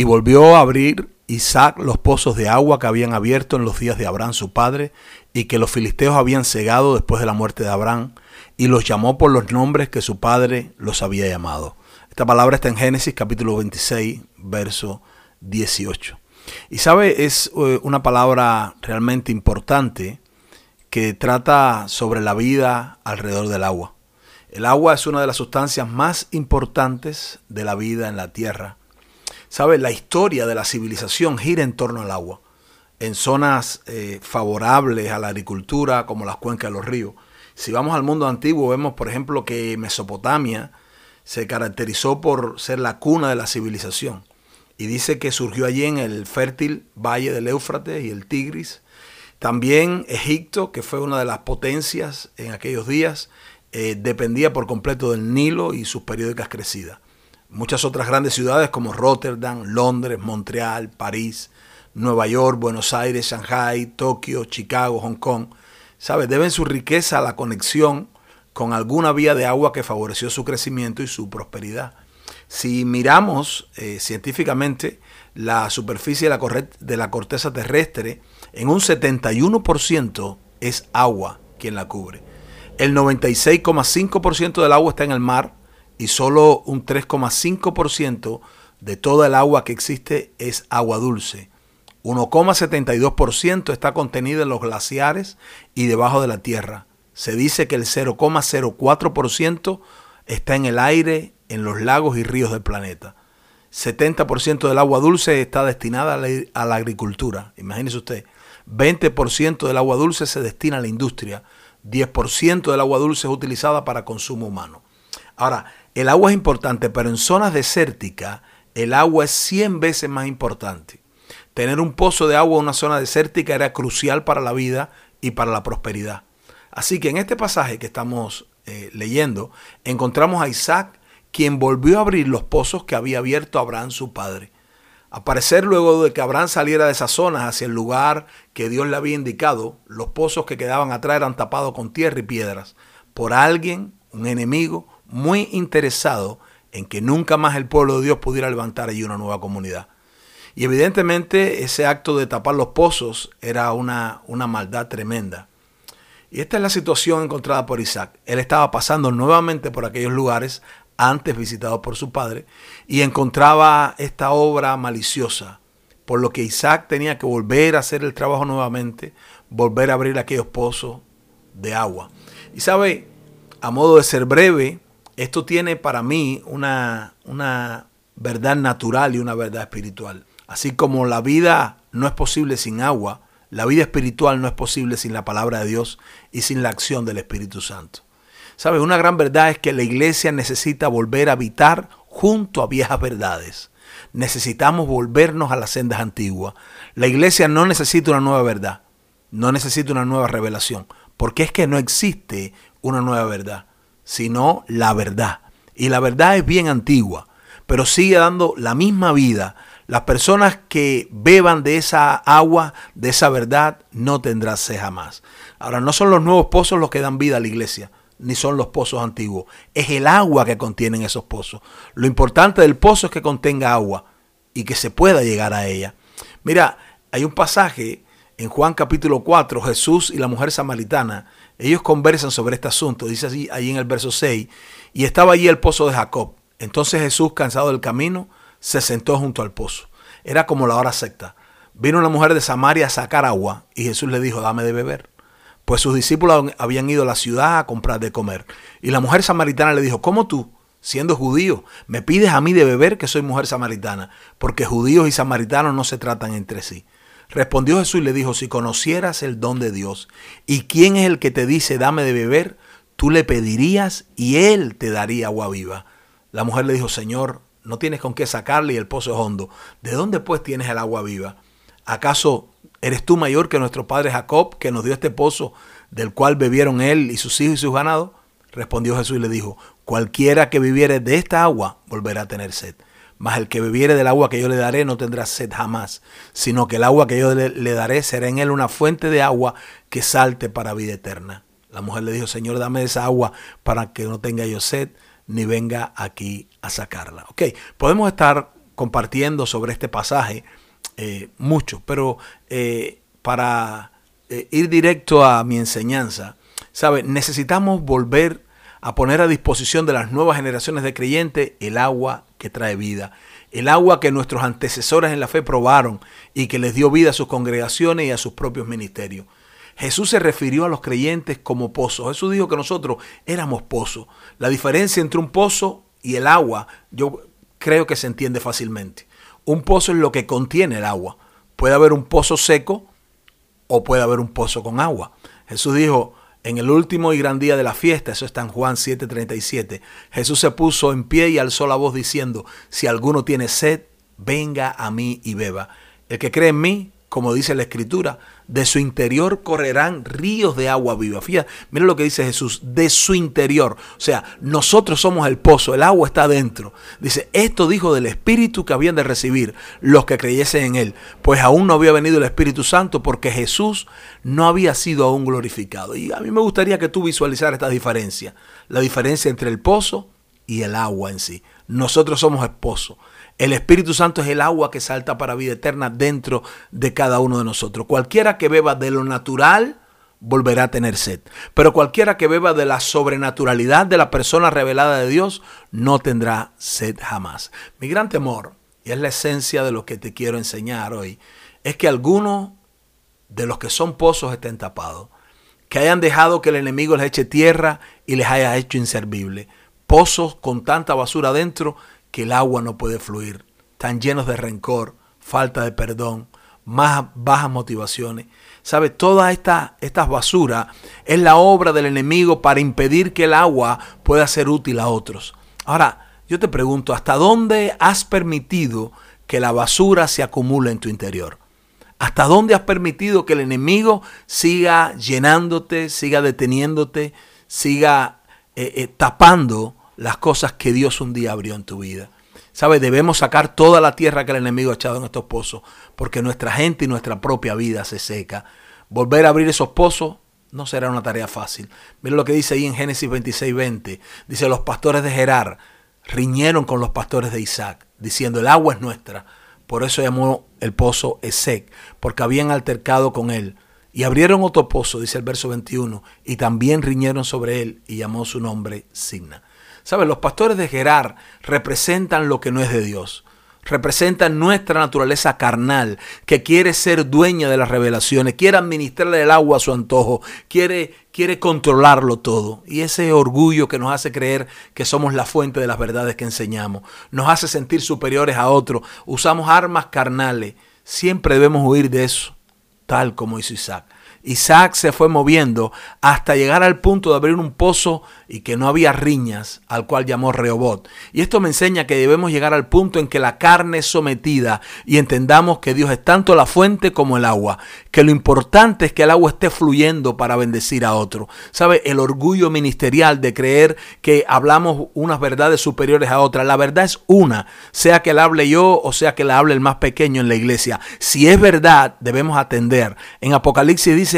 Y volvió a abrir Isaac los pozos de agua que habían abierto en los días de Abraham su padre, y que los filisteos habían cegado después de la muerte de Abraham, y los llamó por los nombres que su padre los había llamado. Esta palabra está en Génesis capítulo 26, verso 18. Y sabe, es eh, una palabra realmente importante que trata sobre la vida alrededor del agua. El agua es una de las sustancias más importantes de la vida en la tierra. Sabe, la historia de la civilización gira en torno al agua. En zonas eh, favorables a la agricultura, como las cuencas de los ríos. Si vamos al mundo antiguo, vemos, por ejemplo, que Mesopotamia se caracterizó por ser la cuna de la civilización. Y dice que surgió allí en el fértil valle del Éufrates y el Tigris. También Egipto, que fue una de las potencias en aquellos días, eh, dependía por completo del Nilo y sus periódicas crecidas. Muchas otras grandes ciudades como Rotterdam, Londres, Montreal, París, Nueva York, Buenos Aires, Shanghai, Tokio, Chicago, Hong Kong, ¿sabe? deben su riqueza a la conexión con alguna vía de agua que favoreció su crecimiento y su prosperidad. Si miramos eh, científicamente la superficie de la, de la corteza terrestre, en un 71% es agua quien la cubre. El 96,5% del agua está en el mar y solo un 3,5% de toda el agua que existe es agua dulce. 1,72% está contenida en los glaciares y debajo de la tierra. Se dice que el 0,04% está en el aire, en los lagos y ríos del planeta. 70% del agua dulce está destinada a la, agricultura. Imagínese usted. 20% del agua dulce se destina a la industria. 10% del agua dulce es utilizada para consumo humano. Ahora, el agua es importante, pero en zonas desérticas el agua es 100 veces más importante. Tener un pozo de agua en una zona desértica era crucial para la vida y para la prosperidad. Así que en este pasaje que estamos eh, leyendo, encontramos a Isaac, quien volvió a abrir los pozos que había abierto Abraham su padre. Aparecer luego de que Abraham saliera de esas zonas hacia el lugar que Dios le había indicado, los pozos que quedaban atrás eran tapados con tierra y piedras por alguien, un enemigo, muy interesado en que nunca más el pueblo de Dios pudiera levantar allí una nueva comunidad. Y evidentemente ese acto de tapar los pozos era una, una maldad tremenda. Y esta es la situación encontrada por Isaac. Él estaba pasando nuevamente por aquellos lugares antes visitados por su padre y encontraba esta obra maliciosa, por lo que Isaac tenía que volver a hacer el trabajo nuevamente, volver a abrir aquellos pozos de agua. Y sabe, a modo de ser breve, esto tiene para mí una, una verdad natural y una verdad espiritual. Así como la vida no es posible sin agua, la vida espiritual no es posible sin la palabra de Dios y sin la acción del Espíritu Santo. ¿Sabes? Una gran verdad es que la iglesia necesita volver a habitar junto a viejas verdades. Necesitamos volvernos a las sendas antiguas. La iglesia no necesita una nueva verdad, no necesita una nueva revelación, porque es que no existe una nueva verdad sino la verdad. Y la verdad es bien antigua, pero sigue dando la misma vida. Las personas que beban de esa agua, de esa verdad, no tendrán sed jamás. Ahora, no son los nuevos pozos los que dan vida a la iglesia, ni son los pozos antiguos. Es el agua que contienen esos pozos. Lo importante del pozo es que contenga agua y que se pueda llegar a ella. Mira, hay un pasaje en Juan capítulo 4, Jesús y la mujer samaritana ellos conversan sobre este asunto, dice así ahí en el verso 6, y estaba allí el pozo de Jacob. Entonces Jesús, cansado del camino, se sentó junto al pozo. Era como la hora secta. Vino una mujer de Samaria a sacar agua y Jesús le dijo, dame de beber. Pues sus discípulos habían ido a la ciudad a comprar de comer. Y la mujer samaritana le dijo, ¿cómo tú, siendo judío, me pides a mí de beber que soy mujer samaritana? Porque judíos y samaritanos no se tratan entre sí. Respondió Jesús y le dijo, si conocieras el don de Dios y quién es el que te dice dame de beber, tú le pedirías y él te daría agua viva. La mujer le dijo, Señor, no tienes con qué sacarle y el pozo es hondo. ¿De dónde pues tienes el agua viva? ¿Acaso eres tú mayor que nuestro padre Jacob, que nos dio este pozo del cual bebieron él y sus hijos y sus ganados? Respondió Jesús y le dijo, cualquiera que viviere de esta agua volverá a tener sed. Mas el que bebiere del agua que yo le daré no tendrá sed jamás, sino que el agua que yo le, daré será en él una fuente de agua que salte para vida eterna. La mujer le dijo, Señor, dame esa agua para que no tenga yo sed, ni venga aquí a sacarla. Ok, podemos estar compartiendo sobre este pasaje eh, mucho, pero eh, para eh, ir directo a mi enseñanza, ¿sabe? Necesitamos volver a poner a disposición de las nuevas generaciones de creyentes el agua que trae vida, el agua que nuestros antecesores en la fe probaron y que les dio vida a sus congregaciones y a sus propios ministerios. Jesús se refirió a los creyentes como pozos. Jesús dijo que nosotros éramos pozos. La diferencia entre un pozo y el agua, yo creo que se entiende fácilmente. Un pozo es lo que contiene el agua. Puede haber un pozo seco o puede haber un pozo con agua. Jesús dijo, en el último y gran día de la fiesta, eso está en Juan 7:37, Jesús se puso en pie y alzó la voz diciendo, si alguno tiene sed, venga a mí y beba. El que cree en mí, como dice la escritura, de su interior correrán ríos de agua viva. Fíjate, mira lo que dice Jesús, de su interior. O sea, nosotros somos el pozo, el agua está dentro. Dice, esto dijo del Espíritu que habían de recibir los que creyesen en Él. Pues aún no había venido el Espíritu Santo porque Jesús no había sido aún glorificado. Y a mí me gustaría que tú visualizaras esta diferencia. La diferencia entre el pozo y el agua en sí. Nosotros somos el pozo. El Espíritu Santo es el agua que salta para vida eterna dentro de cada uno de nosotros. Cualquiera que beba de lo natural volverá a tener sed. Pero cualquiera que beba de la sobrenaturalidad de la persona revelada de Dios no tendrá sed jamás. Mi gran temor, y es la esencia de lo que te quiero enseñar hoy, es que algunos de los que son pozos estén tapados. Que hayan dejado que el enemigo les eche tierra y les haya hecho inservible. Pozos con tanta basura dentro que el agua no puede fluir, tan llenos de rencor, falta de perdón, más bajas motivaciones. ¿Sabe? Toda esta, estas basuras es la obra del enemigo para impedir que el agua pueda ser útil a otros. Ahora, yo te pregunto, ¿hasta dónde has permitido que la basura se acumule en tu interior? ¿Hasta dónde has permitido que el enemigo siga llenándote, siga deteniéndote, siga eh, eh, tapando las cosas que Dios un día abrió en tu vida. ¿Sabes? Debemos sacar toda la tierra que el enemigo ha echado en estos pozos, porque nuestra gente y nuestra propia vida se seca. Volver a abrir esos pozos no será una tarea fácil. Mira lo que dice ahí en Génesis 26, 20. Dice, los pastores de Gerar riñeron con los pastores de Isaac, diciendo, el agua es nuestra. Por eso llamó el pozo Esec, porque habían altercado con él. Y abrieron otro pozo, dice el verso 21, y también riñeron sobre él, y llamó su nombre Signa. ¿Sabes? Los pastores de Gerar representan lo que no es de Dios. Representan nuestra naturaleza carnal, que quiere ser dueña de las revelaciones, quiere administrarle el agua a su antojo, quiere, quiere controlarlo todo. Y ese orgullo que nos hace creer que somos la fuente de las verdades que enseñamos, nos hace sentir superiores a otros, usamos armas carnales. Siempre debemos huir de eso, tal como hizo Isaac. Isaac se fue moviendo hasta llegar al punto de abrir un pozo y que no había riñas, al cual llamó Rehobot. Y esto me enseña que debemos llegar al punto en que la carne es sometida y entendamos que Dios es tanto la fuente como el agua, que lo importante es que el agua esté fluyendo para bendecir a otro. ¿Sabe? El orgullo ministerial de creer que hablamos unas verdades superiores a otras. La verdad es una, sea que la hable yo o sea que la hable el más pequeño en la iglesia. Si es verdad, debemos atender. En Apocalipsis dice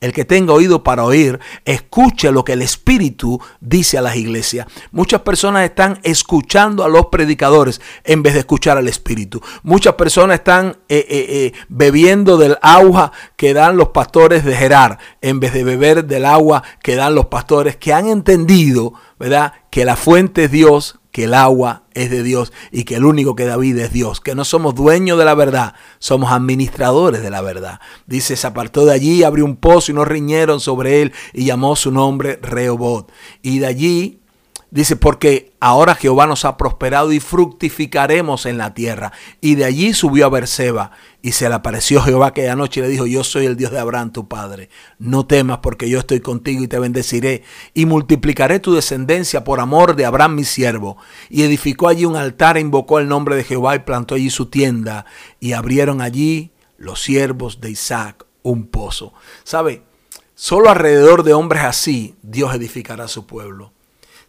el que tenga oído para oír, escuche lo que el Espíritu dice a las iglesias. Muchas personas están escuchando a los predicadores en vez de escuchar al Espíritu. Muchas personas están eh, eh, eh, bebiendo del agua que dan los pastores de Gerar en vez de beber del agua que dan los pastores que han entendido, ¿verdad? Que la fuente es Dios, que el agua es de Dios y que el único que da vida es Dios, que no somos dueños de la verdad, somos administradores de la verdad. Dice, se apartó de allí, abrió un pozo y no riñeron sobre él y llamó su nombre Rehobot. Y de allí Dice, porque ahora Jehová nos ha prosperado y fructificaremos en la tierra. Y de allí subió a Berseba y se le apareció Jehová aquella noche y le dijo, yo soy el Dios de Abraham tu padre. No temas porque yo estoy contigo y te bendeciré y multiplicaré tu descendencia por amor de Abraham mi siervo. Y edificó allí un altar e invocó el nombre de Jehová y plantó allí su tienda y abrieron allí los siervos de Isaac un pozo. ¿Sabe? Solo alrededor de hombres así Dios edificará su pueblo.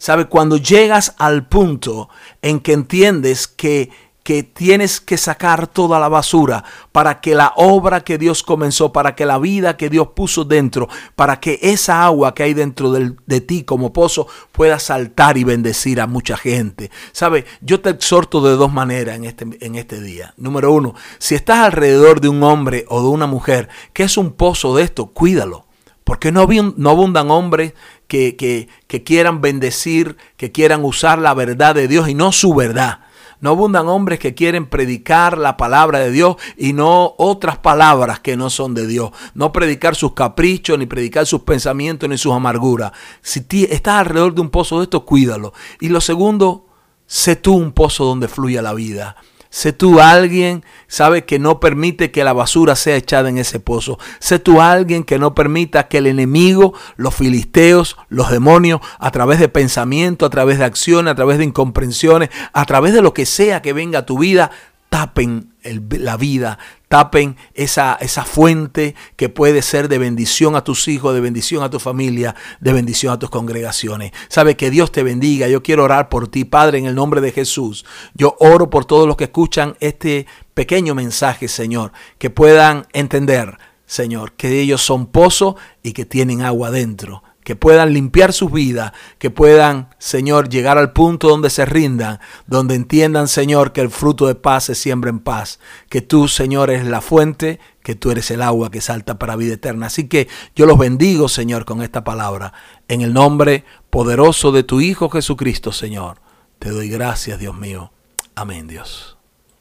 ¿Sabe? Cuando llegas al punto en que entiendes que, que tienes que sacar toda la basura para que la obra que Dios comenzó, para que la vida que Dios puso dentro, para que esa agua que hay dentro de ti como pozo pueda saltar y bendecir a mucha gente. ¿Sabe? Yo te exhorto de dos maneras en este, en este día. Número uno, si estás alrededor de un hombre o de una mujer que es un pozo de esto, cuídalo. Porque no, no abundan hombres que, quieran bendecir, que quieran usar la verdad de Dios y no su verdad. No abundan hombres que quieren predicar la palabra de Dios y no otras palabras que no son de Dios. No predicar sus caprichos, ni predicar sus pensamientos, ni sus amarguras. Si estás alrededor de un pozo de esto, cuídalo. Y lo segundo, sé tú un pozo donde fluya la vida. Sé tú alguien, sabe, que no permite que la basura sea echada en ese pozo. Sé tú alguien que no permita que el enemigo, los filisteos, los demonios, a través de pensamiento, a través de acciones, a través de incomprensiones, a través de lo que sea que venga a tu vida, tapen la vida, tapen esa, esa fuente que puede ser de bendición a tus hijos, de bendición a tu familia, de bendición a tus congregaciones. Sabe que Dios te bendiga. Yo quiero orar por ti, Padre, en el nombre de Jesús. Yo oro por todos los que escuchan este pequeño mensaje, Señor, que puedan entender, Señor, que ellos son pozo y que tienen agua dentro que puedan limpiar sus vidas, que puedan, Señor, llegar al punto donde se rindan, donde entiendan, Señor, que el fruto de paz se siembra en paz, que tú, Señor, eres la fuente, que tú eres el agua que salta para vida eterna. Así que yo los bendigo, Señor, con esta palabra, en el nombre poderoso de tu Hijo Jesucristo, Señor. Te doy gracias, Dios mío. Amén, Dios.